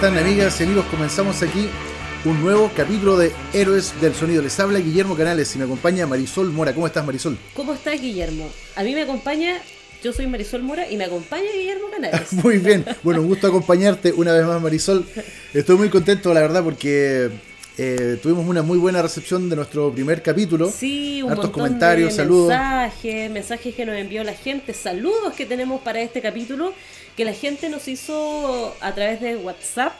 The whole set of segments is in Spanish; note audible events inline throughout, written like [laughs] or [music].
¿Cómo están amigas y amigos? Comenzamos aquí un nuevo capítulo de Héroes del Sonido. Les habla Guillermo Canales y me acompaña Marisol Mora. ¿Cómo estás Marisol? ¿Cómo estás Guillermo? A mí me acompaña, yo soy Marisol Mora y me acompaña Guillermo Canales. [laughs] muy bien, bueno, un gusto acompañarte una vez más Marisol. Estoy muy contento la verdad porque eh, tuvimos una muy buena recepción de nuestro primer capítulo. Sí, un montón comentarios, de saludos. mensajes, mensajes que nos envió la gente, saludos que tenemos para este capítulo que la gente nos hizo a través de WhatsApp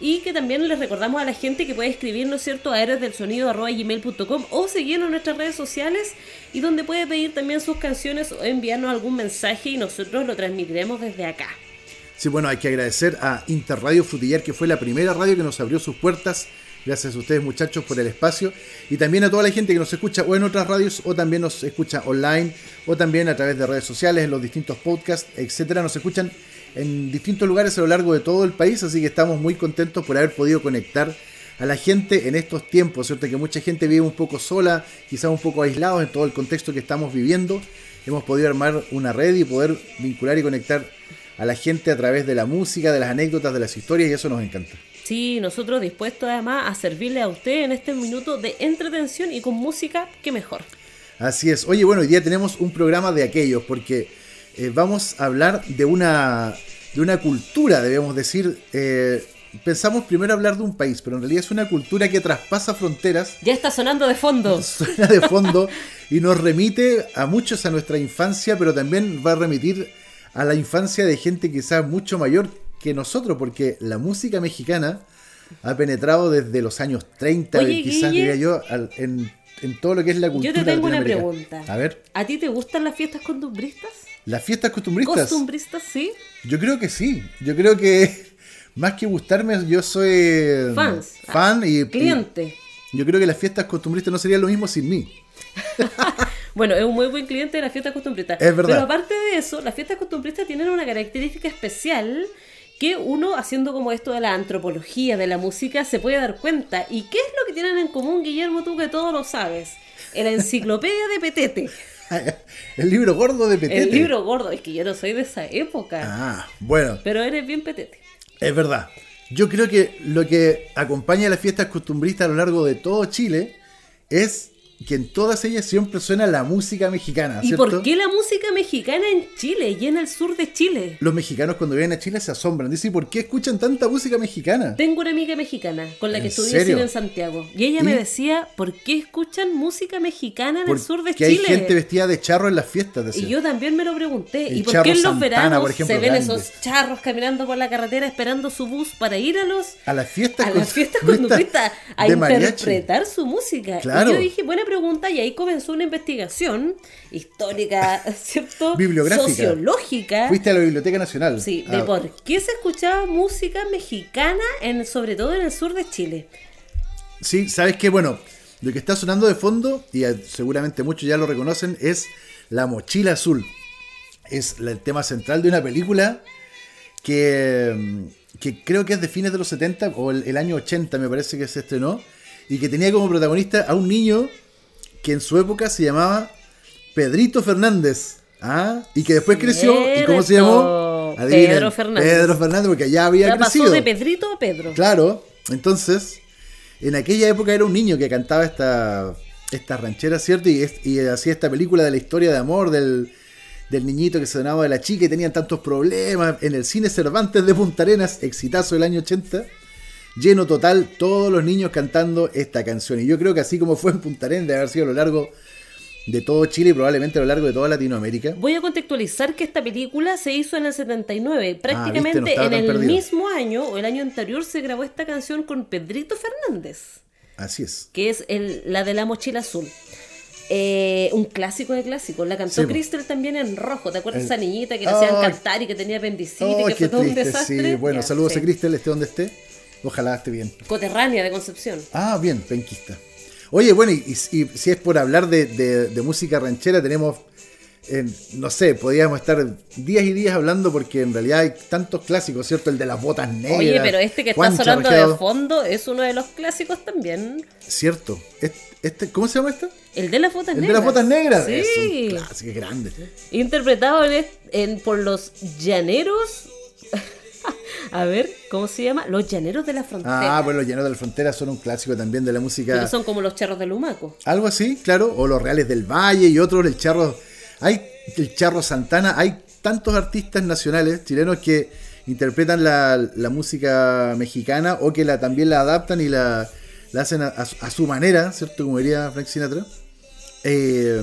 y que también les recordamos a la gente que puede escribirnos, ¿cierto?, a gmail.com o seguirnos en nuestras redes sociales y donde puede pedir también sus canciones o enviarnos algún mensaje y nosotros lo transmitiremos desde acá. Sí, bueno, hay que agradecer a Interradio Frutillar, que fue la primera radio que nos abrió sus puertas Gracias a ustedes muchachos por el espacio y también a toda la gente que nos escucha o en otras radios o también nos escucha online o también a través de redes sociales, en los distintos podcasts, etcétera. Nos escuchan en distintos lugares a lo largo de todo el país, así que estamos muy contentos por haber podido conectar a la gente en estos tiempos, ¿cierto? Que mucha gente vive un poco sola, quizás un poco aislados en todo el contexto que estamos viviendo. Hemos podido armar una red y poder vincular y conectar a la gente a través de la música, de las anécdotas, de las historias y eso nos encanta. Sí, nosotros dispuestos además a servirle a usted en este minuto de entretención y con música, que mejor. Así es. Oye, bueno, hoy día tenemos un programa de aquellos porque eh, vamos a hablar de una, de una cultura, debemos decir. Eh, pensamos primero hablar de un país, pero en realidad es una cultura que traspasa fronteras. Ya está sonando de fondo. [laughs] Suena de fondo y nos remite a muchos a nuestra infancia, pero también va a remitir a la infancia de gente quizás mucho mayor que nosotros, porque la música mexicana ha penetrado desde los años 30, quizás diría yo, en, todo lo que es la cultura. Yo te tengo una pregunta. A ver. ¿A ti te gustan las fiestas costumbristas? ¿Las fiestas costumbristas? Costumbristas, sí. Yo creo que sí. Yo creo que [laughs] más que gustarme, yo soy Fans. fan y cliente. yo creo que las fiestas costumbristas no serían lo mismo sin mí. [laughs] bueno, es un muy buen cliente de las fiestas costumbristas. Es verdad. Pero aparte de eso, las fiestas costumbristas tienen una característica especial que uno haciendo como esto de la antropología de la música se puede dar cuenta. ¿Y qué es lo que tienen en común, Guillermo, tú que todo lo sabes? En la enciclopedia de Petete. [laughs] El libro gordo de Petete. El libro gordo, es que yo no soy de esa época. Ah, bueno. Pero eres bien Petete. Es verdad. Yo creo que lo que acompaña a las fiestas costumbristas a lo largo de todo Chile es que en todas ellas siempre suena la música mexicana. ¿Y por qué la música mexicana en Chile y en el sur de Chile? Los mexicanos cuando vienen a Chile se asombran. Dicen, ¿por qué escuchan tanta música mexicana? Tengo una amiga mexicana con la que estudié cine en Santiago. Y ella me decía, ¿por qué escuchan música mexicana en el sur de Chile? hay gente vestida de charro en las fiestas. Y yo también me lo pregunté. ¿Y por qué en los veranos se ven esos charros caminando por la carretera esperando su bus para ir a los... A las fiestas, a las fiestas a interpretar su música. Claro. Y yo dije, pregunta y ahí comenzó una investigación histórica, [laughs] ¿cierto? Bibliográfica. Sociológica. Fuiste a la Biblioteca Nacional. Sí, de ah. por qué se escuchaba música mexicana, en, sobre todo en el sur de Chile. Sí, sabes que, bueno, lo que está sonando de fondo, y seguramente muchos ya lo reconocen, es La Mochila Azul. Es el tema central de una película que, que creo que es de fines de los 70 o el, el año 80 me parece que se estrenó y que tenía como protagonista a un niño que en su época se llamaba Pedrito Fernández. ¿ah? Y que después creció. ¿Y cómo se llamó? Pedro Fernández. Pedro Fernández, porque ya había ya crecido. Pasó de Pedrito a Pedro. Claro. Entonces, en aquella época era un niño que cantaba esta, esta ranchera, ¿cierto? Y, y hacía esta película de la historia de amor del, del niñito que se donaba de la chica y tenían tantos problemas. En el cine Cervantes de Punta Arenas, exitazo del año 80 lleno total, todos los niños cantando esta canción. Y yo creo que así como fue en Punta Arenas, de haber sido a lo largo de todo Chile y probablemente a lo largo de toda Latinoamérica. Voy a contextualizar que esta película se hizo en el 79. Ah, Prácticamente en el mismo año o el año anterior se grabó esta canción con Pedrito Fernández. Así es. Que es el, la de la mochila azul. Eh, un clásico de clásicos. La cantó Cristel también en rojo. ¿Te acuerdas de esa niñita que le hacían cantar y que tenía apendicitis? que fue todo un desastre. Sí, bueno, saludos a Cristel, esté donde esté. Ojalá esté bien. Coterránea de Concepción. Ah, bien, penquista. Oye, bueno, y, si es por hablar de, música ranchera, tenemos, no sé, podríamos estar días y días hablando porque en realidad hay tantos clásicos, ¿cierto? El de las botas negras. Oye, pero este que está sonando de fondo es uno de los clásicos también. Cierto. Este, ¿Cómo se llama este? El de las botas negras. El de las botas negras. Sí. Es un clásico grande. Interpretado por los llaneros A ver, ¿cómo se llama? Los Llaneros de la Frontera. Ah, pues los Llaneros de la Frontera son un clásico también de la música. Pero son como los charros del Humaco. Algo así, claro. O los Reales del Valle y otros, el Charro. Hay el Charro Santana. Hay tantos artistas nacionales chilenos que interpretan la, música mexicana o que la, también la adaptan y la, hacen a, su manera, ¿cierto? Como diría Frank Sinatra. Eh,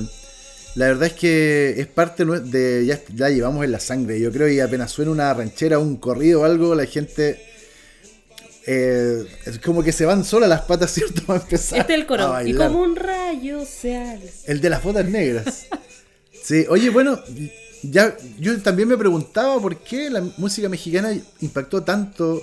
la verdad es que es parte de. Ya la llevamos en la sangre. Yo creo que apenas suena una ranchera, un corrido o algo, la gente. Eh, es como que se van solas las patas, [laughs] ¿cierto? Para empezar. Este es el coro. Y como un rayo se El de las botas negras. sí, oye, bueno, ya yo también me preguntaba por qué la música mexicana impactó tanto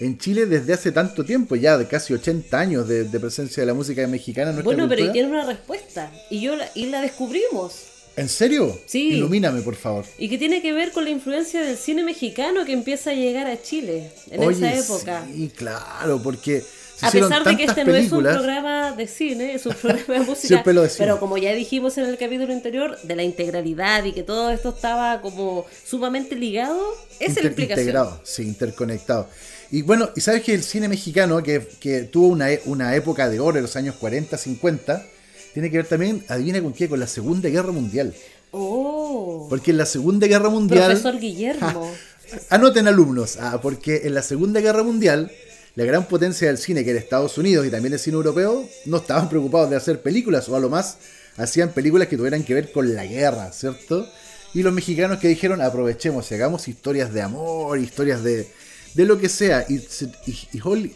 en Chile desde hace tanto tiempo, ya de casi 80 años de, presencia de la música mexicana. En bueno, pero tiene una respuesta y yo la, y la descubrimos. ¿En serio? Sí. Ilumíname, por favor. Y que tiene que ver con la influencia del cine mexicano que empieza a llegar a Chile en esa época. Sí, claro, porque a pesar de que este no es un programa de cine, es un [laughs] programa de música. pero como ya dijimos en el capítulo anterior, de la integralidad y que todo esto estaba como sumamente ligado, es la explicación. Integrado, sí, interconectado. Y bueno, y sabes que el cine mexicano, que, que tuvo una, una época de oro en los años 40, 50, tiene que ver también, adivina con qué, con la Segunda Guerra Mundial. Oh. Porque en la Segunda Guerra Mundial. Profesor Guillermo. [laughs] anoten alumnos, ah, porque en la Segunda Guerra Mundial la gran potencia del cine, que era Estados Unidos y también el cine europeo, no estaban preocupados de hacer películas, o a lo más hacían películas que tuvieran que ver con la guerra, ¿cierto? Y los mexicanos que dijeron, aprovechemos y hagamos historias de amor, historias de, de lo que sea. Y,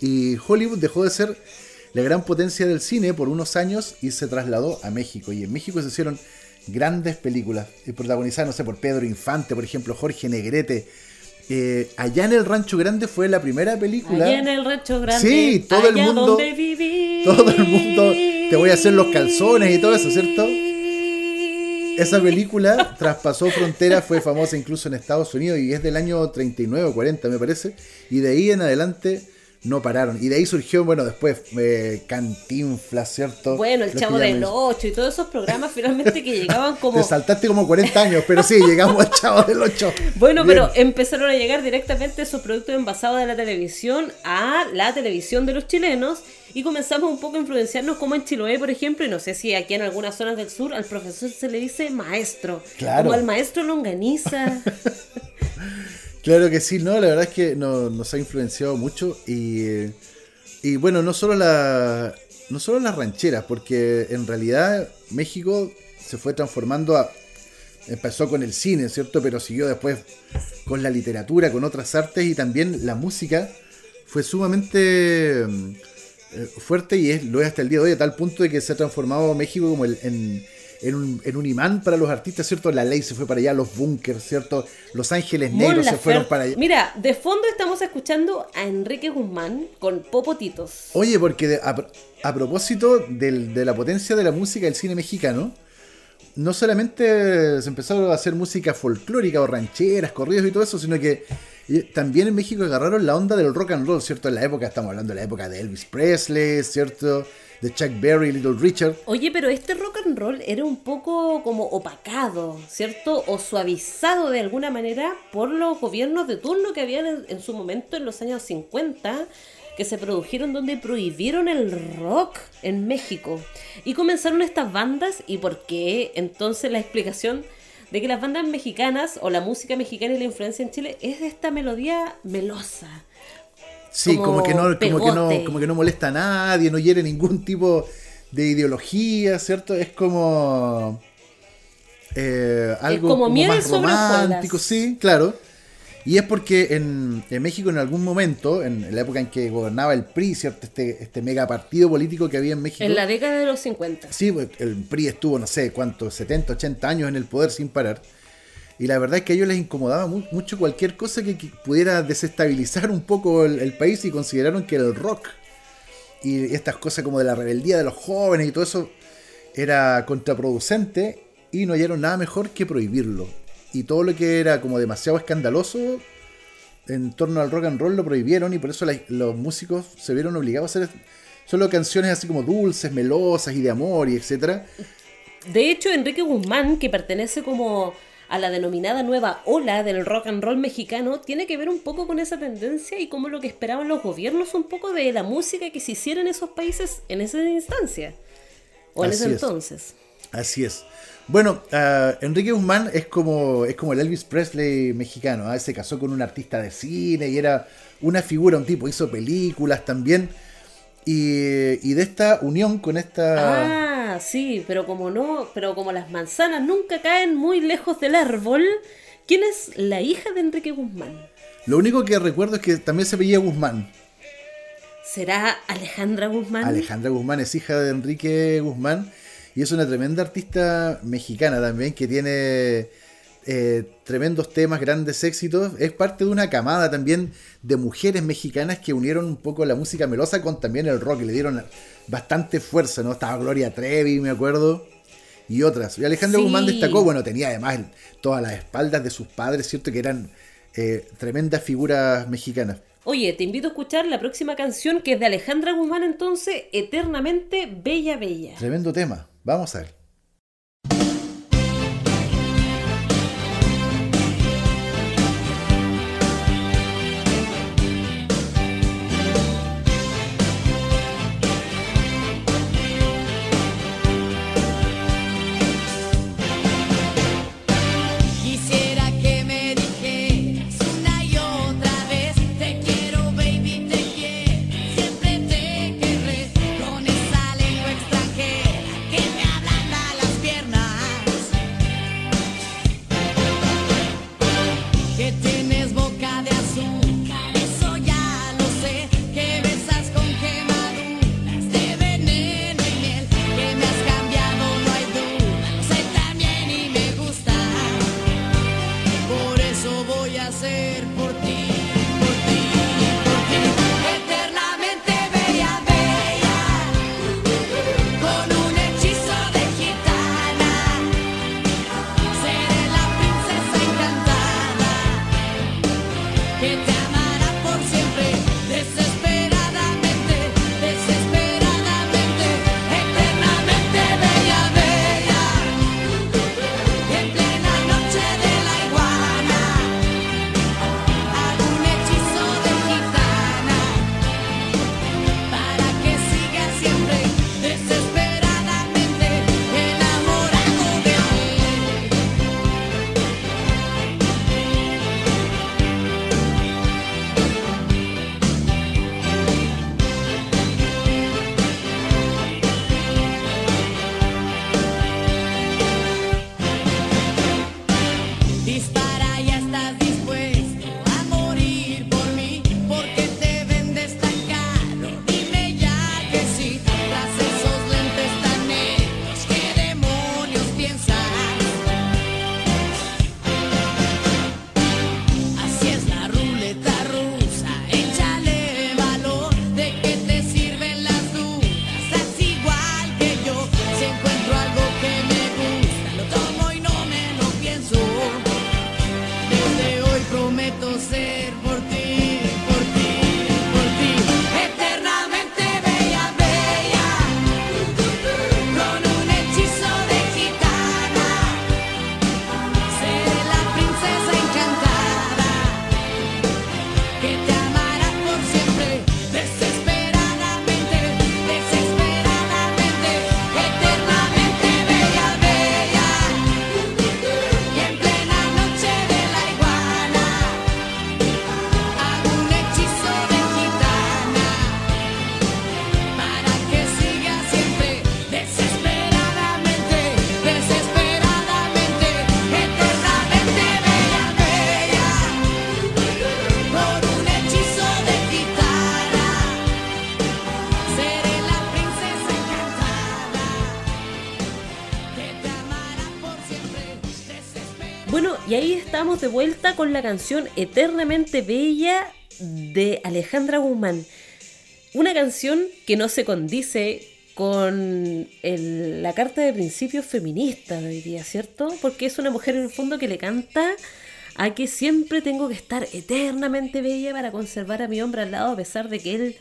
y, Hollywood dejó de ser la gran potencia del cine por unos años y se trasladó a México. Y en México se hicieron grandes películas, protagonizadas, no sé, por Pedro Infante, por ejemplo, Jorge Negrete, eh, allá en el Rancho Grande fue la primera película. Allá en el Rancho Grande. Sí, todo el mundo. Donde viví. Todo el mundo. Te voy a hacer los calzones y todo eso, ¿cierto? Esa película traspasó fronteras, fue famosa incluso en Estados Unidos y es del año 39 o 40, me parece. Y de ahí en adelante no pararon. Y de ahí surgió, bueno, después eh, Cantinflas, ¿cierto? Bueno, el Chavo del 8 y todos esos programas finalmente que llegaban como... Te saltaste como 40 años, pero sí, llegamos al Chavo del 8. Bueno, pero empezaron a llegar directamente esos productos envasados de la televisión a la televisión de los chilenos y comenzamos un poco a influenciarnos como en Chiloé, por ejemplo, y no sé si aquí en algunas zonas del sur al profesor se le dice maestro. Claro. Como al maestro longaniza. [laughs] Claro que sí, no, la verdad es que nos ha influenciado mucho y, y bueno, no solo, la, no solo las rancheras, porque en realidad México se fue transformando a, empezó con el cine, ¿cierto? Pero siguió después con la literatura, con otras artes y también la música fue sumamente fuerte y es, lo es hasta el día de hoy a tal punto de que se ha transformado México como el, en, en un, en un imán para los artistas, ¿cierto? La ley se fue para allá, los bunkers, ¿cierto? Los ángeles negros se fueron para allá. Mira, de fondo estamos escuchando a Enrique Guzmán con Popotitos. Oye, porque a, propósito de la potencia de la música del cine mexicano, no solamente se empezó a hacer música folclórica o rancheras, corridos y todo eso, sino que también en México agarraron la onda del rock and roll, ¿cierto? En la época, estamos hablando de la época de Elvis Presley, ¿cierto? de Chuck Berry, Little Richard. Oye, pero este rock and roll era un poco como opacado, ¿cierto? O suavizado de alguna manera por los gobiernos de turno que habían en, su momento en los años 50 que se produjeron donde prohibieron el rock en México. Y comenzaron estas bandas y por qué entonces la explicación de que las bandas mexicanas o la música mexicana y la influencia en Chile es esta melodía melosa Sí, como, que no, como que no, como que no molesta a nadie, no hiere ningún tipo de ideología, ¿cierto? Es como eh, algo como, más romántico, sí, claro. Y es porque en, México en algún momento, en la época en que gobernaba el PRI, ¿cierto? Este, este mega partido político que había en México. En la década de los 50. Sí, pues, el PRI estuvo, no sé cuánto, 70, 80 años en el poder sin parar. Y la verdad es que a ellos les incomodaba mucho cualquier cosa que, pudiera desestabilizar un poco el, país y consideraron que el rock y estas cosas como de la rebeldía de los jóvenes y todo eso era contraproducente y no hallaron nada mejor que prohibirlo. Y todo lo que era como demasiado escandaloso en torno al rock and roll lo prohibieron y por eso los músicos se vieron obligados a hacer solo canciones así como dulces, melosas y de amor y etcétera. De hecho, Enrique Guzmán, que pertenece como a la denominada nueva ola del rock and roll mexicano tiene que ver un poco con esa tendencia y como lo que esperaban los gobiernos un poco de la música que se hiciera en esos países en esa instancia o en ese entonces. Así es. Bueno, ah, Enrique Guzmán es como, es como el Elvis Presley mexicano. ¿ah? Se casó con un artista de cine y era una figura, un tipo. Hizo películas también. Y, y de esta unión con esta. Ah, sí, pero como no, pero como las manzanas nunca caen muy lejos del árbol, ¿quién es la hija de Enrique Guzmán? Lo único que recuerdo es que también se veía Guzmán. ¿Será Alejandra Guzmán? Alejandra Guzmán es hija de Enrique Guzmán y es una tremenda artista mexicana también que tiene eh, tremendos temas, grandes éxitos. Es parte de una camada también de mujeres mexicanas que unieron un poco la música melosa con también el rock y le dieron bastante fuerza, ¿no? Estaba Gloria Trevi, me acuerdo, y otras. Y Alejandro Guzmán destacó, bueno, tenía además todas las espaldas de sus padres, ¿cierto? Que eran eh, tremendas figuras mexicanas. Oye, te invito a escuchar la próxima canción que es de Alejandra Guzmán entonces, Eternamente Bella Bella. Tremendo tema. Vamos a ver. De vuelta con la canción Eternamente Bella de Alejandra Guzmán. Una canción que no se condice con la carta de principios feminista día, ¿cierto? Porque es una mujer en el fondo que le canta a que siempre tengo que estar eternamente bella para conservar a mi hombre al lado a pesar de que él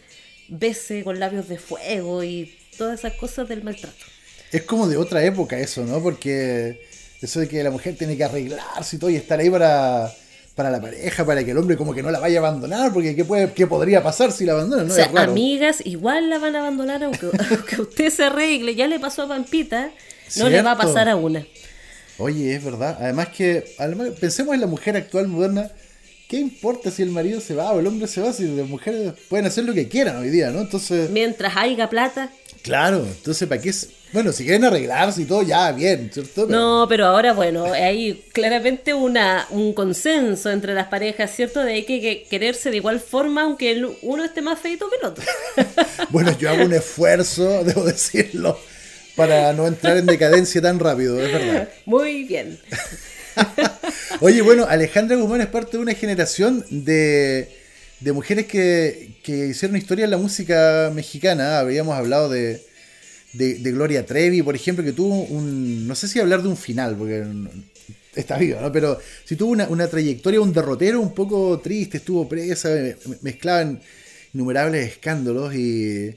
bese con labios de fuego y todas esas cosas del maltrato. Es como de otra época eso, ¿no? Porque Eso de que la mujer tiene que arreglarse y todo y estar ahí para, para la pareja, para que el hombre como que no la vaya a abandonar, porque ¿qué, puede, qué podría pasar si la abandonan? ¿no? O sea, amigas igual la van a abandonar [laughs] aunque, usted se arregle, ya le pasó a Pampita, no le va a pasar a una. Oye, es verdad. Además que, pensemos en la mujer actual moderna, ¿qué importa si el marido se va o el hombre se va? Si las mujeres pueden hacer lo que quieran hoy día, ¿no? Entonces... Mientras haya plata. Claro, entonces ¿para qué? Bueno, si quieren arreglarse y todo, ya, bien, ¿cierto? No, pero ahora, bueno, hay claramente una, un consenso entre las parejas, ¿cierto? De que, que quererse de igual forma, aunque uno esté más feito que el otro. [laughs] bueno, yo hago un esfuerzo, [laughs] debo decirlo, para no entrar en decadencia tan rápido, es verdad. Muy bien. [laughs] Oye, bueno, Alejandra Guzmán es parte de una generación de de mujeres que, que, hicieron historia en la música mexicana. Habíamos hablado de, de, Gloria Trevi, por ejemplo, que tuvo un. No sé si hablar de un final, porque está vivo, ¿no? Pero si tuvo una, una, trayectoria, un derrotero un poco triste, estuvo presa, mezclaban innumerables escándalos y.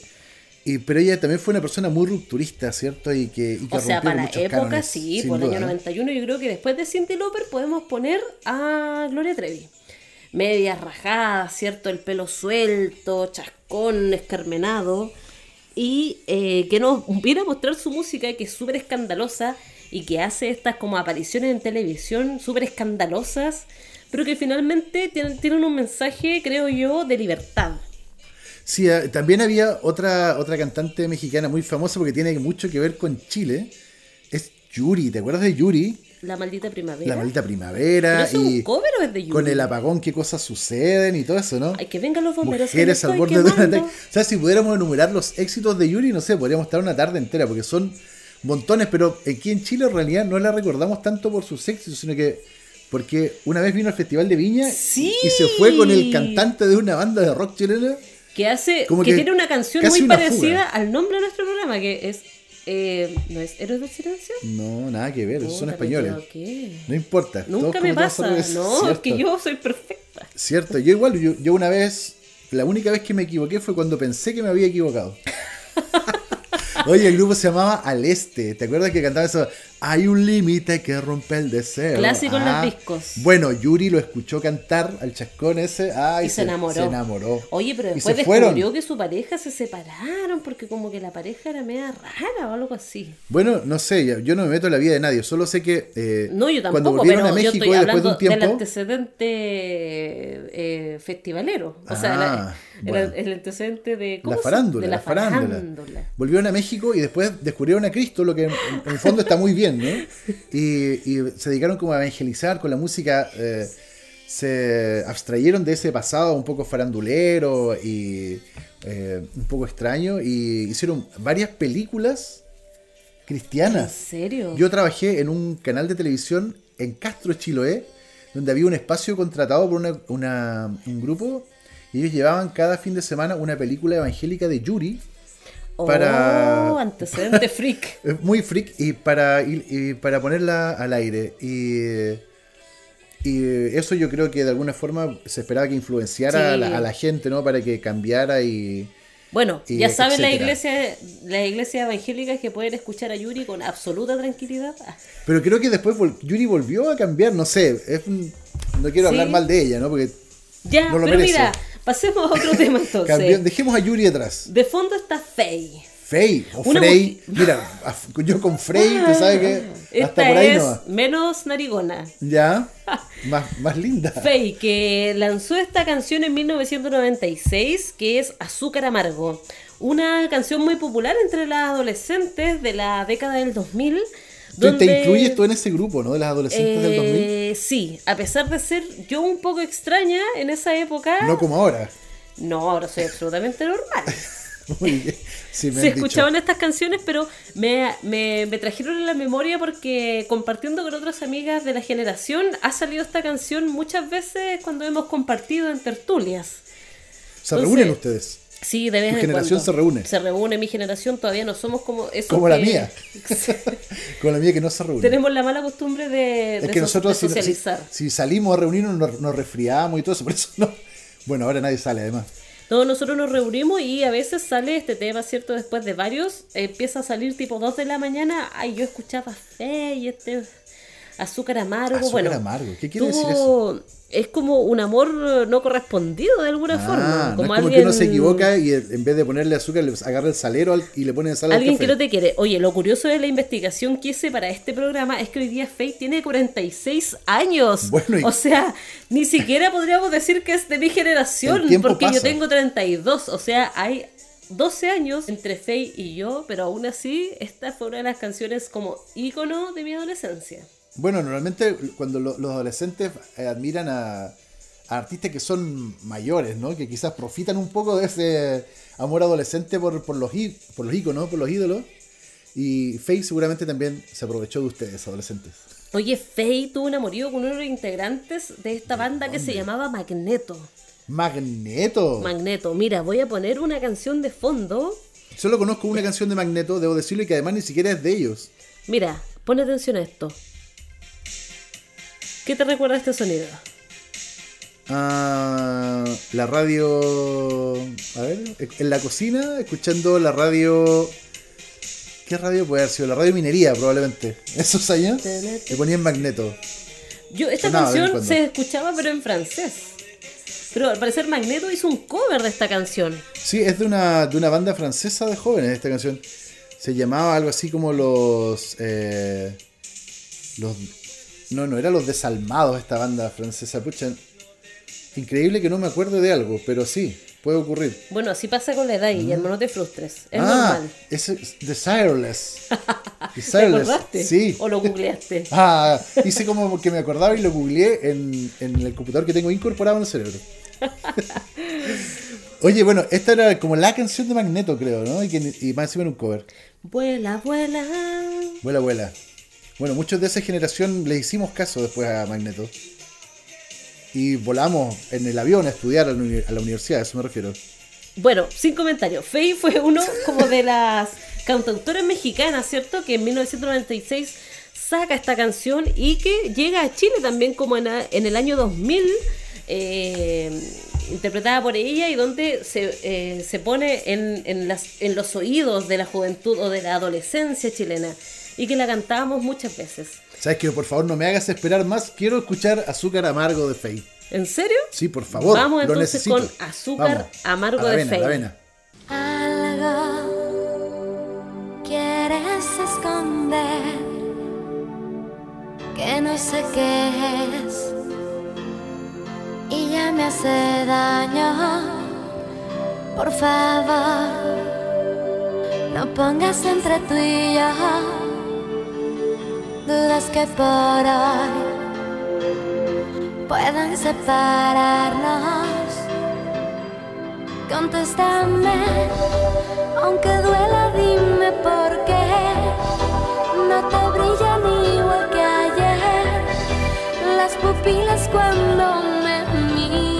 Y, pero ella también fue una persona muy rupturista, ¿cierto? Y que, y o sea, para la época, sí, por el año 91, yo creo que después de Cindy Lauper podemos poner a Gloria Trevi medias rajadas, ¿cierto? El pelo suelto, chascón, escarmenado. Y eh, que nos viene a mostrar su música, que es súper escandalosa y que hace estas como apariciones en televisión súper escandalosas, pero que finalmente tienen, tienen un mensaje, creo yo, de libertad. Sí, eh, también había otra, otra cantante mexicana muy famosa porque tiene mucho que ver con Chile. Es Yuri, ¿te acuerdas de Yuri? La maldita primavera. La maldita primavera. y cover o es de Yuri? Con el apagón, qué cosas suceden y todo eso, ¿no? Hay que vengan los bomberos. Mujeres al borde de un ataque. O sea, si pudiéramos enumerar los éxitos de Yuri, no sé, podríamos estar una tarde entera, porque son montones, pero aquí en Chile en realidad no la recordamos tanto por sus éxitos, sino que porque una vez vino al Festival de Viña y se fue con el cantante de una banda de rock chilena. Que hace, que, tiene una canción muy parecida al nombre de nuestro programa, que es eh, ¿No es Héroes del Silencio? No, nada que ver, son españoles. No importa. Nunca me pasa. No, es que yo soy perfecta. Cierto, yo igual, yo, yo una vez, la única vez que me equivoqué fue cuando pensé que me había equivocado. [laughs] Oye, el grupo se llamaba Al Este. ¿Te acuerdas que cantaba eso? Hay un límite que rompe el deseo. Clásico en los ah. discos. Bueno, Yuri lo escuchó cantar al chascón ese. y, se, enamoró. Se enamoró. Oye, pero después descubrió que su pareja se separaron porque como que la pareja era media rara o algo así. Bueno, no sé, yo no me meto en la vida de nadie. Solo sé que eh, no, yo tampoco, cuando volvieron a México yo después de un tiempo... del antecedente eh, festivalero. O sea, el, antecedente de... la farándula, la, farándula. Volvieron a México y después descubrieron a Cristo, lo que en el fondo está muy bien. Y, se dedicaron como a evangelizar con la música. Eh, se abstrayeron de ese pasado un poco farandulero y eh, un poco extraño y hicieron varias películas cristianas. ¿En serio? Yo trabajé en un canal de televisión en Castro, Chiloé, donde había un espacio contratado por un grupo y ellos llevaban cada fin de semana una película evangélica de Yuri para oh, antecedente freak. [laughs] Muy freak y para, y, para ponerla al aire. Y, y, eso yo creo que de alguna forma se esperaba que influenciara a, la, gente, ¿no? Para que cambiara y... Bueno, ya saben la iglesia, la iglesia evangélica que pueden escuchar a Yuri con absoluta tranquilidad. Pero creo que después Yuri volvió a cambiar, no sé, no quiero hablar mal de ella, ¿no? Porque ya, pero mira, Pasemos a otro [laughs] tema entonces. dejemos a Yuri atrás. De fondo está Faye. Faye o Frey. Mira, yo con Frey, tú sabes que hasta por ahí es no menos narigona. Ya, [laughs] más, más linda. Faye, que lanzó esta canción en 1996, que es Azúcar Amargo. Una canción muy popular entre las adolescentes de la década del 2000 ¿Te incluyes tú en ese grupo, ¿no? De las adolescentes del 2000. Eh, sí, a pesar de ser yo un poco extraña en esa época. No como ahora. No, ahora soy absolutamente normal. [laughs] Sí, Se escuchaban estas canciones, pero me, me, me, trajeron en la memoria porque compartiendo con otras amigas de la generación ha salido esta canción muchas veces cuando hemos compartido en tertulias. ¿Se reúnen ustedes? Sí, de vez en generación se reúne. Se reúne, mi generación todavía no somos como eso. Como la mía. [laughs] como la mía que no se reúne. Tenemos la mala costumbre de, es que nosotros socializar. Si, salimos a reunirnos nos, nos, resfriamos y todo eso, por eso no. Bueno, ahora nadie sale además. No, nosotros nos reunimos y a veces sale este tema, ¿cierto? Después de varios, empieza a salir tipo 2 de la mañana. Ay, yo escuchaba fe y este Azúcar amargo, Azúcar bueno. amargo, ¿qué quiere tuvo- decir eso? Es como un amor no correspondido de alguna Ah, forma. no Como es como que alguien, uno se equivoca y en vez de ponerle azúcar le agarra el salero al- y le pone sal al Alguien café. que no te quiere. Oye, lo curioso de la investigación que hice para este programa es que hoy día Faye tiene 46 años. Bueno, y- O sea, ni siquiera podríamos decir que es de mi generación, porque yo tengo 32. O sea, hay 12 años entre Faye y yo, pero aún así, esta fue una de las canciones como ícono de mi adolescencia. Bueno, normalmente cuando lo- los adolescentes eh, admiran a, a artistas que son mayores, ¿no? Que quizás profitan un poco de ese amor adolescente por, por los, por los íconos, por los ídolos. Y Faye seguramente también se aprovechó de ustedes, adolescentes. Oye, Faye tuvo un amorío con uno de los integrantes de esta banda que se llamaba Magneto. Magneto. Magneto, mira, voy a poner una canción de fondo. Solo conozco una canción de Magneto, debo decirlo, y que además ni siquiera es de ellos. Mira, pon atención a esto. ¿Qué te recuerda este sonido? Ah, la radio. A ver, en la cocina, escuchando la radio. ¿Qué radio puede haber sido? La radio minería, probablemente. [laughs] Esos años. Le ponían magneto. Yo, esta Sonaba canción se escuchaba pero en francés. Pero al parecer Magneto hizo un cover de esta canción. Sí, es de una, de una banda francesa de jóvenes esta canción. Se llamaba algo así como los. eh, los. No, no, era los desalmados esta banda francesa. Pucha, increíble que no me acuerde de algo, pero sí, puede ocurrir. Bueno, así pasa con la edad, Guillermo, no te frustres. Es Mm. ah, normal. es es Desireless. [laughs] ¿Te Desireless. acordaste? Sí. ¿O lo googleaste? [laughs] Ah, hice como que me acordaba y lo googleé en, en el computador que tengo incorporado en el cerebro. [laughs] Oye, bueno, esta era como la canción de Magneto, creo, ¿no? Y, que, y más encima en un cover. Vuela, vuela. Vuela, vuela. Bueno, muchos de esa generación le hicimos caso después a Magneto. Y volamos en el avión a estudiar a la, universidad, a eso me refiero. Bueno, sin comentarios. Faye fue uno [laughs] como de las cantautoras mexicanas, ¿cierto? Que en 1996 saca esta canción y que llega a Chile también como en, el año 2000, eh, interpretada por ella y donde se, eh, se pone en los oídos de la juventud o de la adolescencia chilena y que la cantábamos muchas veces. ¿Sabes que Por favor, no me hagas esperar más. Quiero escuchar Azúcar Amargo de Faye. ¿En serio? Sí, por favor. Vamos lo entonces necesito. con Azúcar Amargo a la de vena, a la. Algo quieres esconder que no sé qué es y ya me hace daño. Por favor, no pongas entre tú y yo dudas que por hoy puedan separarnos. Contéstame, aunque duela, dime por qué no te brillan igual que ayer las pupilas cuando me miras.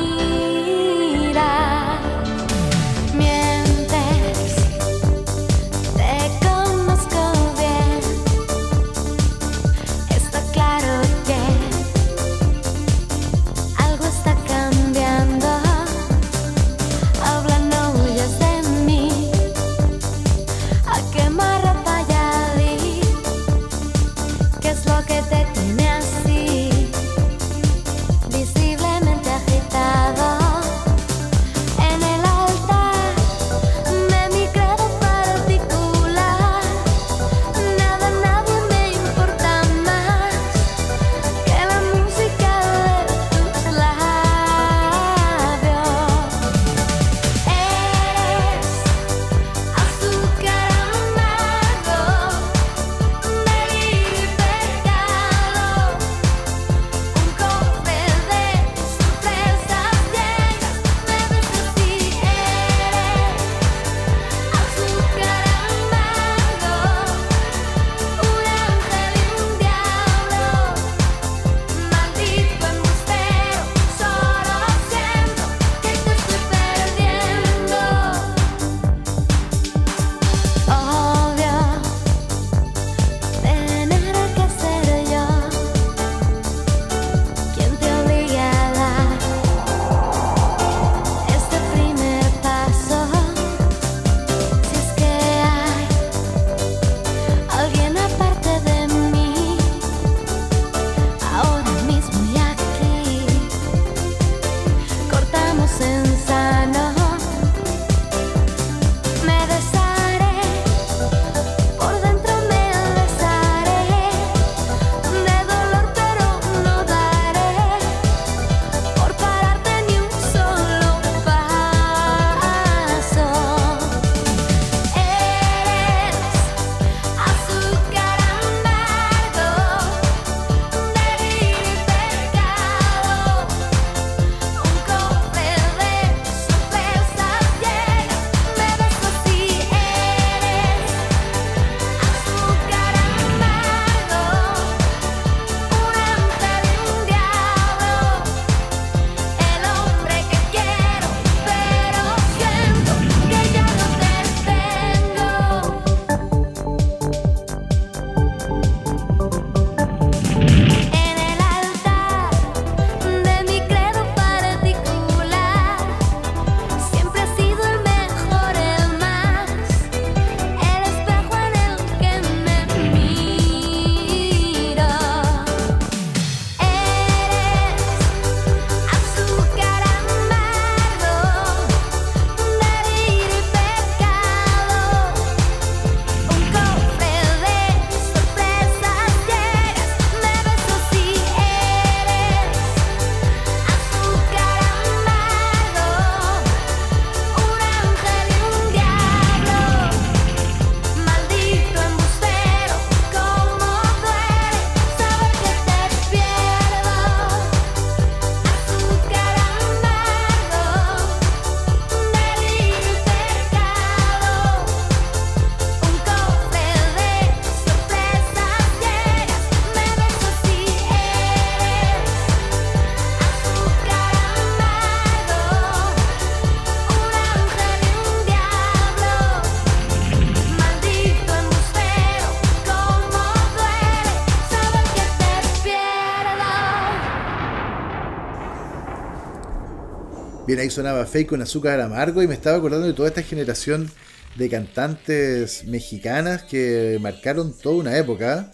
Sonaba Fake con azúcar amargo y me estaba acordando de toda esta generación de cantantes mexicanas que marcaron toda una época.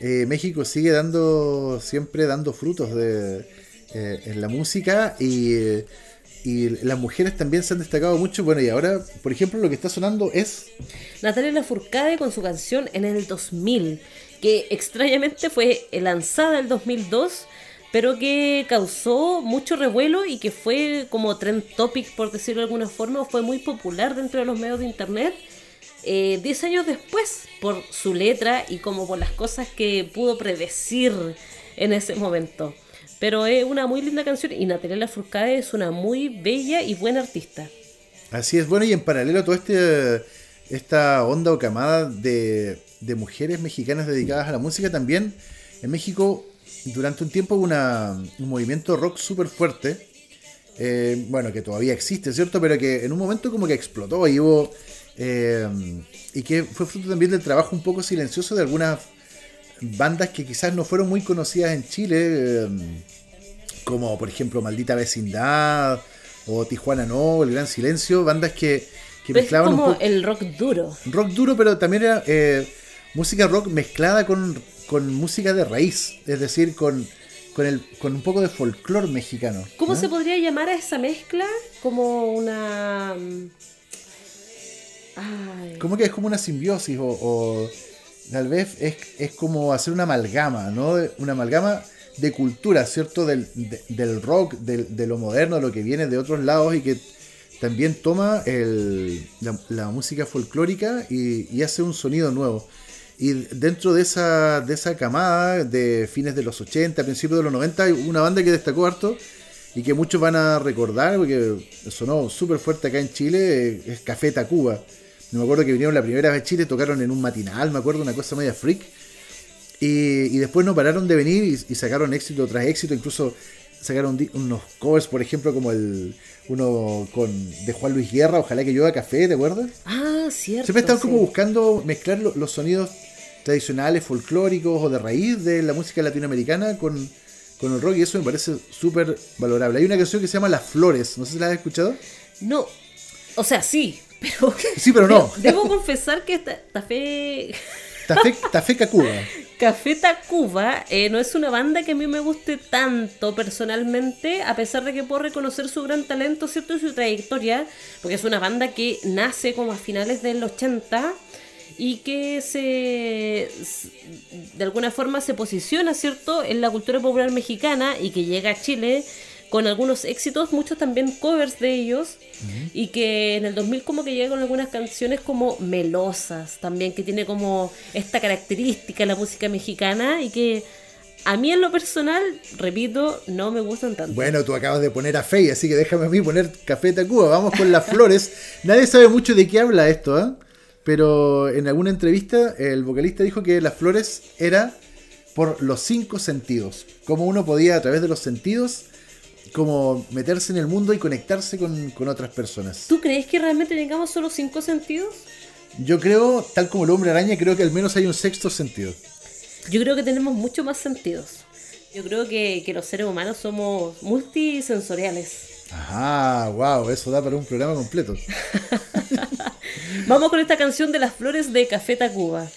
Eh, México sigue dando, siempre dando frutos de, eh, en la música y, y, las mujeres también se han destacado mucho. Bueno, y ahora, por ejemplo, lo que está sonando es... Natalia Lafourcade con su canción en el 2000, que extrañamente fue lanzada en el 2002 pero que causó mucho revuelo y que fue como trend topic, por decirlo de alguna forma, fue muy popular dentro de los medios de internet. Eh, diez años después, por su letra y como por las cosas que pudo predecir en ese momento. Pero es una muy linda canción y Natalia Lafourcade es una muy bella y buena artista. Así es, bueno, y en paralelo a toda este, esta onda o camada de, de mujeres mexicanas dedicadas a la música, también en México durante un tiempo hubo un movimiento rock súper fuerte. Eh, bueno, que todavía existe, ¿cierto? Pero que en un momento como que explotó y hubo... Eh, y que fue fruto también del trabajo un poco silencioso de algunas bandas que quizás no fueron muy conocidas en Chile, eh, como por ejemplo Maldita Vecindad o Tijuana No, El Gran Silencio, bandas que, que mezclaban... Es como el rock duro. Rock duro, pero también era música rock mezclada con con música de raíz, es decir, con, con, el, con un poco de folclore mexicano. ¿Cómo se podría llamar a esa mezcla? Como una... Mm, ay. Como que es como una simbiosis o, tal vez es, como hacer una amalgama, ¿no? Una amalgama de cultura, ¿cierto? Del, del rock, de lo moderno, de lo que viene de otros lados y que también toma el, la, música folclórica y, y, hace un sonido nuevo. Y dentro de esa, de esa camada de fines de los 80, principios de los 90, hay una banda que destacó harto y que muchos van a recordar porque sonó súper fuerte acá en Chile, es Café Tacuba. Me acuerdo que vinieron la primera vez a Chile, tocaron en un matinal, me acuerdo, una cosa media freak. Y, después no pararon de venir y, sacaron éxito tras éxito, incluso sacaron unos covers, por ejemplo, como el uno con de Juan Luis Guerra, Ojalá que llueva café, ¿te acuerdas? Ah, cierto. Siempre están como buscando mezclar los sonidos tradicionales, folclóricos o de raíz de la música latinoamericana con, con el rock y eso me parece súper valorable. Hay una canción que se llama Las Flores, no sé si la has escuchado. No, o sea, sí, pero... Sí, pero no. [laughs] Debo, confesar que esta, Tafé... Tafé, Cacuba. [laughs] Café Tacuba eh, no es una banda que a mí me guste tanto personalmente, a pesar de que puedo reconocer su gran talento, ¿cierto? Y su trayectoria, porque es una banda que nace como a finales del 80 y que se de alguna forma se posiciona, ¿cierto?, en la cultura popular mexicana y que llega a Chile con algunos éxitos, muchos también covers de ellos, y que en el 2000 como que llega con algunas canciones como melosas, también que tiene como esta característica la música mexicana y que a mí en lo personal, repito, no me gustan tanto. Bueno, tú acabas de poner a Fey, así que déjame a mí poner Café Tacuba. Vamos con las flores. [laughs] Nadie sabe mucho de qué habla esto, ¿eh? pero en alguna entrevista el vocalista dijo que las flores era por los cinco sentidos, como uno podía a través de los sentidos como meterse en el mundo y conectarse con, otras personas. ¿Tú crees que realmente tengamos solo cinco sentidos? Yo creo, tal como el hombre araña, creo que al menos hay un sexto sentido. Yo creo que tenemos mucho más sentidos. Yo creo que, que los seres humanos somos multisensoriales. Ajá, wow, eso da para un programa completo. [laughs] Vamos con esta canción de las flores de Café Tacuba.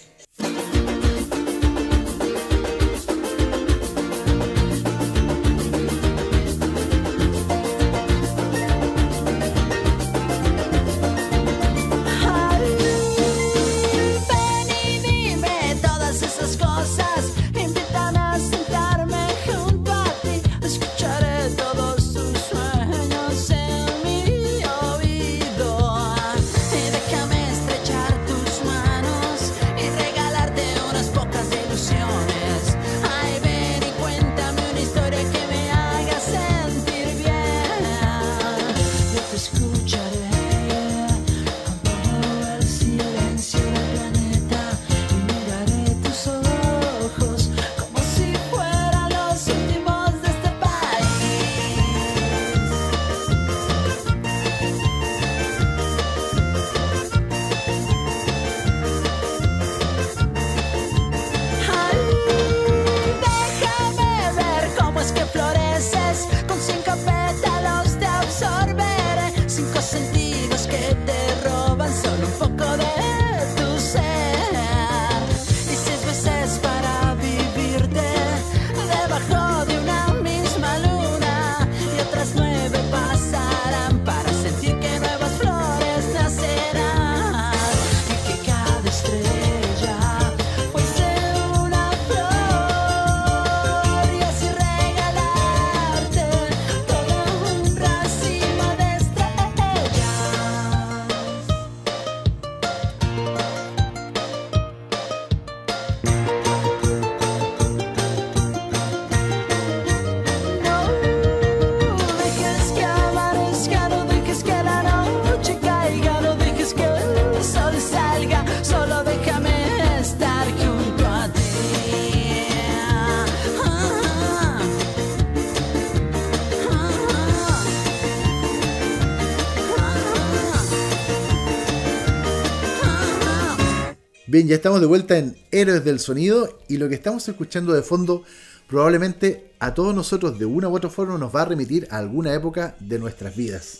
Bien, ya estamos de vuelta en Héroes del Sonido y lo que estamos escuchando de fondo probablemente a todos nosotros de una u otra forma nos va a remitir a alguna época de nuestras vidas.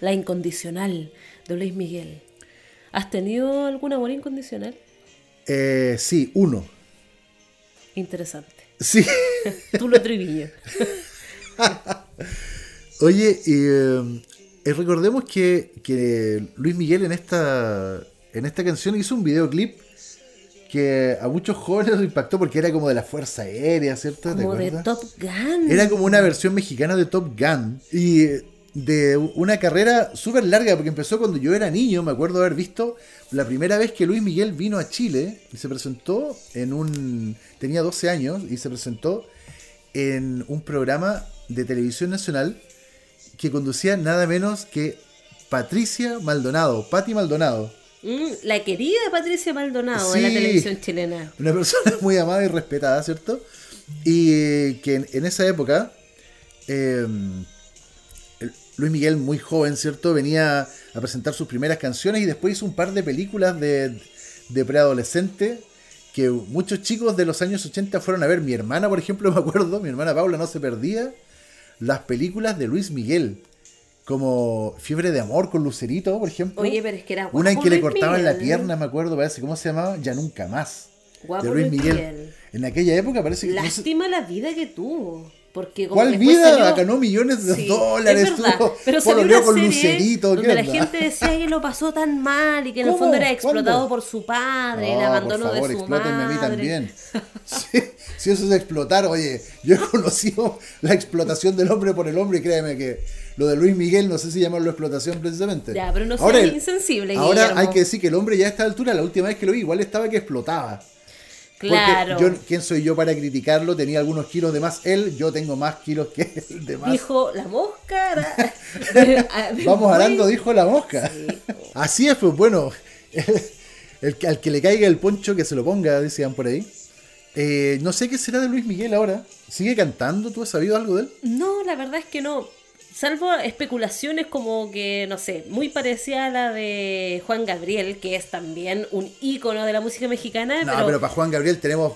La incondicional de Luis Miguel. ¿Has tenido algún amor incondicional? Eh, sí, uno. Interesante. Sí. [laughs] Tú lo trivillo. [laughs] Oye, eh, recordemos que, que Luis Miguel en esta en esta canción hizo un videoclip que a muchos jóvenes lo impactó porque era como de la Fuerza Aérea, ¿cierto? Como de Top Gun. Era como una versión mexicana de Top Gun. Y de una carrera súper larga, porque empezó cuando yo era niño, me acuerdo haber visto la primera vez que Luis Miguel vino a Chile y se presentó en un... tenía 12 años y se presentó en un programa de televisión nacional que conducía nada menos que Patricia Maldonado, Patti Maldonado. Mm, la querida Patricia Maldonado de la televisión chilena. Una persona [laughs] muy amada y respetada, ¿cierto? Y eh, que en, esa época, em, Luis Miguel, muy joven, ¿cierto? Venía a presentar sus primeras canciones y después hizo un par de películas de, de preadolescente que muchos chicos de los años 80 fueron a ver. Mi hermana, por ejemplo, [laughs] me acuerdo, mi hermana Paula no se perdía las películas de Luis Miguel como Fiebre de Amor con Lucerito, por ejemplo. Oye, pero es que era Una en que le cortaban la pierna, me acuerdo, parece, ¿cómo se llamaba? Ya Nunca Más. Guapo de Luis Miguel. En aquella época parece que... Lástima la vida que tuvo. Porque ¿Cuál vida? Ganó millones de dólares. Es verdad, pero salió con Lucerito. Donde la gente decía que lo pasó tan mal y que en el fondo era explotado por su padre, el abandono de su madre. a mí también. [laughs] si, eso es explotar, oye, yo he conocido la explotación del hombre por el hombre y créeme que lo de Luis Miguel, no sé si llamarlo explotación precisamente. Ya, pero no sea insensible. Ahora hay que decir que el hombre ya a esta altura, la última vez que lo vi, igual estaba que explotaba. Claro. yo, ¿quién soy yo para criticarlo? Tenía algunos kilos de más él, yo tengo más kilos que él de más. Dijo la mosca. [laughs] Vamos hablando, dijo la mosca. Así es, pues bueno, el, al que le caiga el poncho que se lo ponga, decían por ahí. Eh, no sé qué será de Luis Miguel ahora. ¿Sigue cantando? ¿Tú has sabido algo de él? No, la verdad es que no salvo especulaciones como que, no sé, muy parecida a la de Juan Gabriel, que es también un ícono de la música mexicana. No, pero, para Juan Gabriel tenemos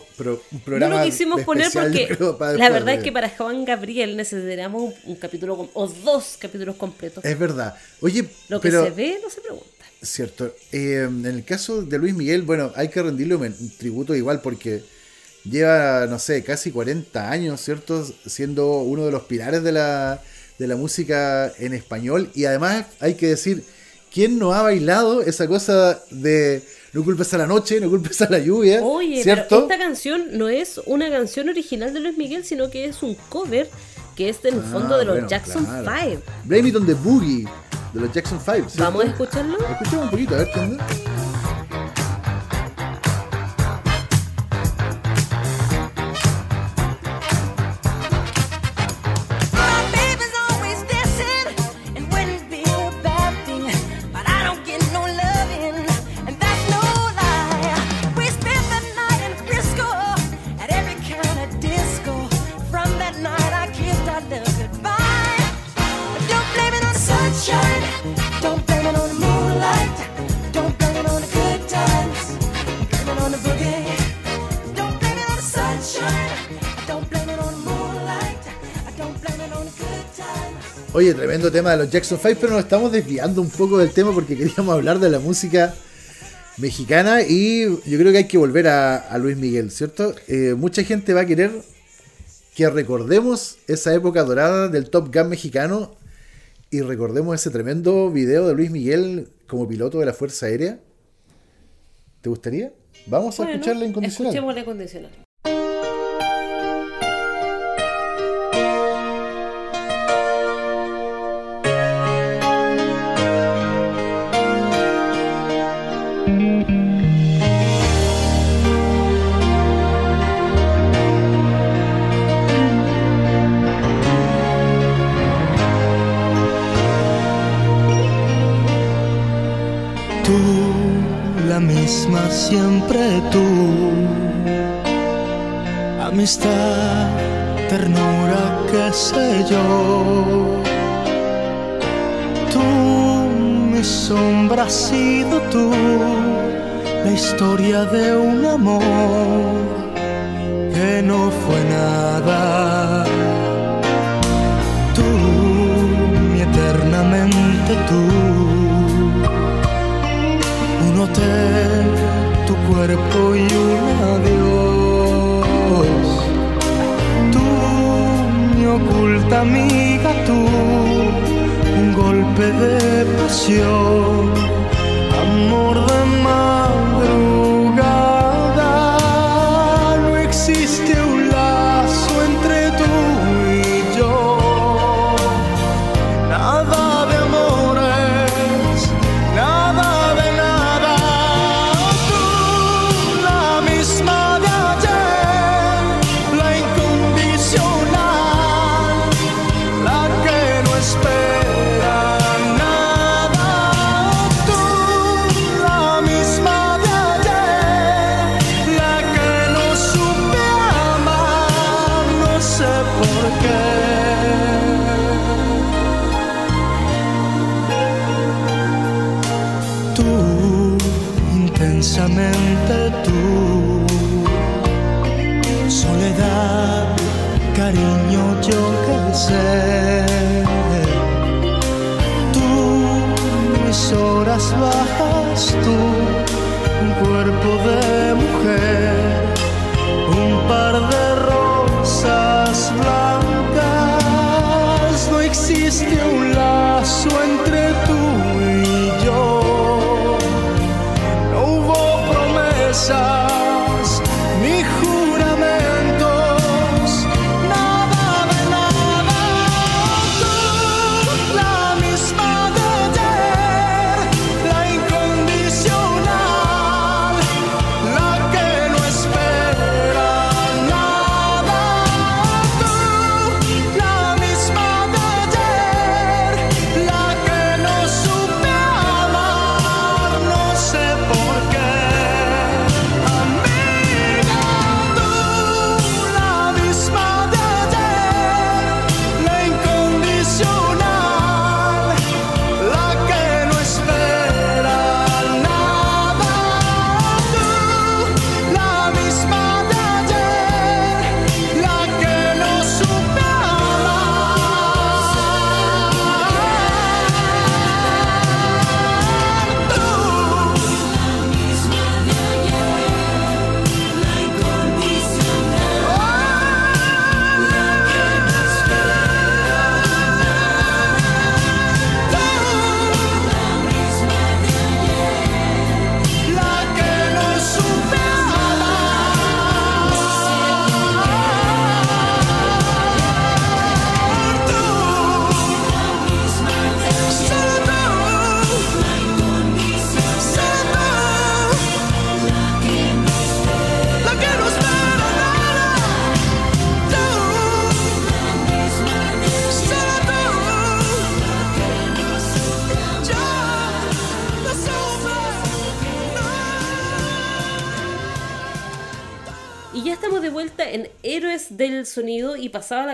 un programa. No lo quisimos poner porque la verdad es que para Juan Gabriel necesitamos un, capítulo o dos capítulos completos. Es verdad. Oye, lo que se ve no se pregunta. Cierto. Eh, en el caso de Luis Miguel, bueno, hay que rendirle un tributo igual porque lleva, no sé, casi 40 años, ¿cierto? Siendo uno de los pilares de la de la música en español. Y además hay que decir, ¿quién no ha bailado esa cosa de no culpes a la noche, no culpes a la lluvia? Oye, ¿cierto? esta canción no es una canción original de Luis Miguel, sino que es un cover que es del fondo de los ah, Jackson 5. Blame It on the Boogie de los Jackson 5. ¿Vamos a escucharlo? Escuchemos un poquito, a ver qué onda. Oye, tremendo tema de los Jackson 5, pero nos estamos desviando un poco del tema porque queríamos [laughs] hablar de la música mexicana y yo creo que hay que volver a, Luis Miguel, ¿cierto? Eh, mucha gente va a querer que recordemos esa época dorada del Top Gun mexicano y recordemos ese tremendo video de Luis Miguel como piloto de la Fuerza Aérea. ¿Te gustaría? Vamos a escuchar la incondicional. Escuchemos la incondicional. siempre tú. Amistad, ternura, qué sé yo. Tú, mi sombra has sido tú. la historia de un amor que no fue nada. Cuerpo y un adiós. Tú, mi oculta amiga, tú, un golpe de pasión, sonido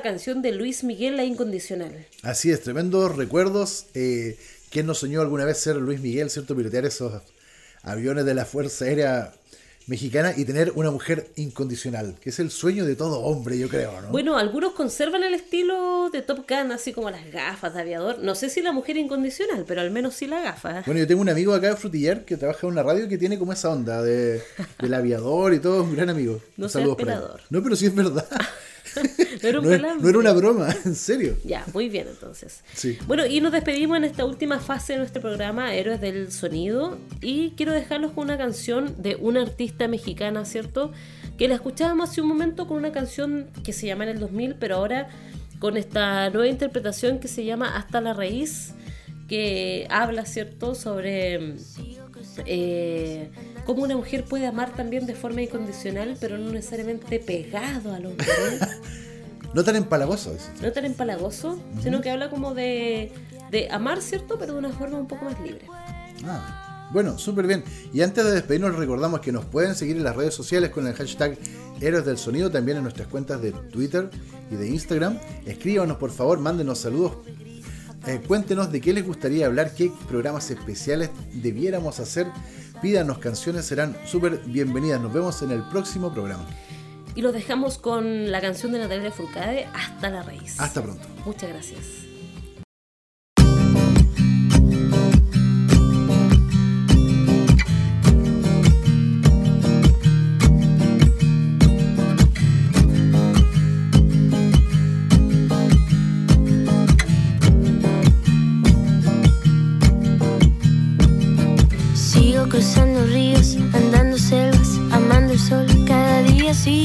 canción de Luis Miguel, La Incondicional. Así es, tremendos recuerdos. Eh, ¿Quién no soñó alguna vez ser Luis Miguel, cierto? Pilotear esos aviones de la Fuerza Aérea mexicana y tener una mujer incondicional, que es el sueño de todo hombre, yo creo, ¿no? Bueno, algunos conservan el estilo de Top Gun, así como las gafas de aviador. No sé si la mujer incondicional, pero al menos sí la gafa. Bueno, yo tengo un amigo acá de Frutillar que trabaja en una radio que tiene como esa onda de, del aviador y todo, un gran amigo. [laughs] No Saludos No, pero sí es verdad. [laughs] [laughs] no, era no, era una broma, [laughs] en serio. Ya, muy bien entonces. Bueno, y nos despedimos en esta última fase de nuestro programa, Héroes del Sonido. Y quiero dejarlos con una canción de una artista mexicana, ¿cierto? Que la escuchábamos hace un momento con una canción que se llama en el 2000, pero ahora con esta nueva interpretación que se llama Hasta la Raíz, que habla, ¿cierto?, sobre... Eh, cómo una mujer puede amar también de forma incondicional, pero no necesariamente pegado al hombre. no tan empalagoso. No tan empalagoso, sino que habla como de, de amar, ¿cierto? Pero de una forma un poco más libre. Ah, bueno, súper bien. Y antes de despedirnos, recordamos que nos pueden seguir en las redes sociales con el hashtag Héroes del Sonido, también en nuestras cuentas de Twitter y de Instagram. Escríbanos, por favor, mándenos saludos. Eh, cuéntenos de qué les gustaría hablar, qué programas especiales debiéramos hacer pídanos canciones, serán súper bienvenidas. Nos vemos en el próximo programa. Y los dejamos con la canción de Natalia Furcade, Hasta la Raíz. Hasta pronto. Muchas gracias.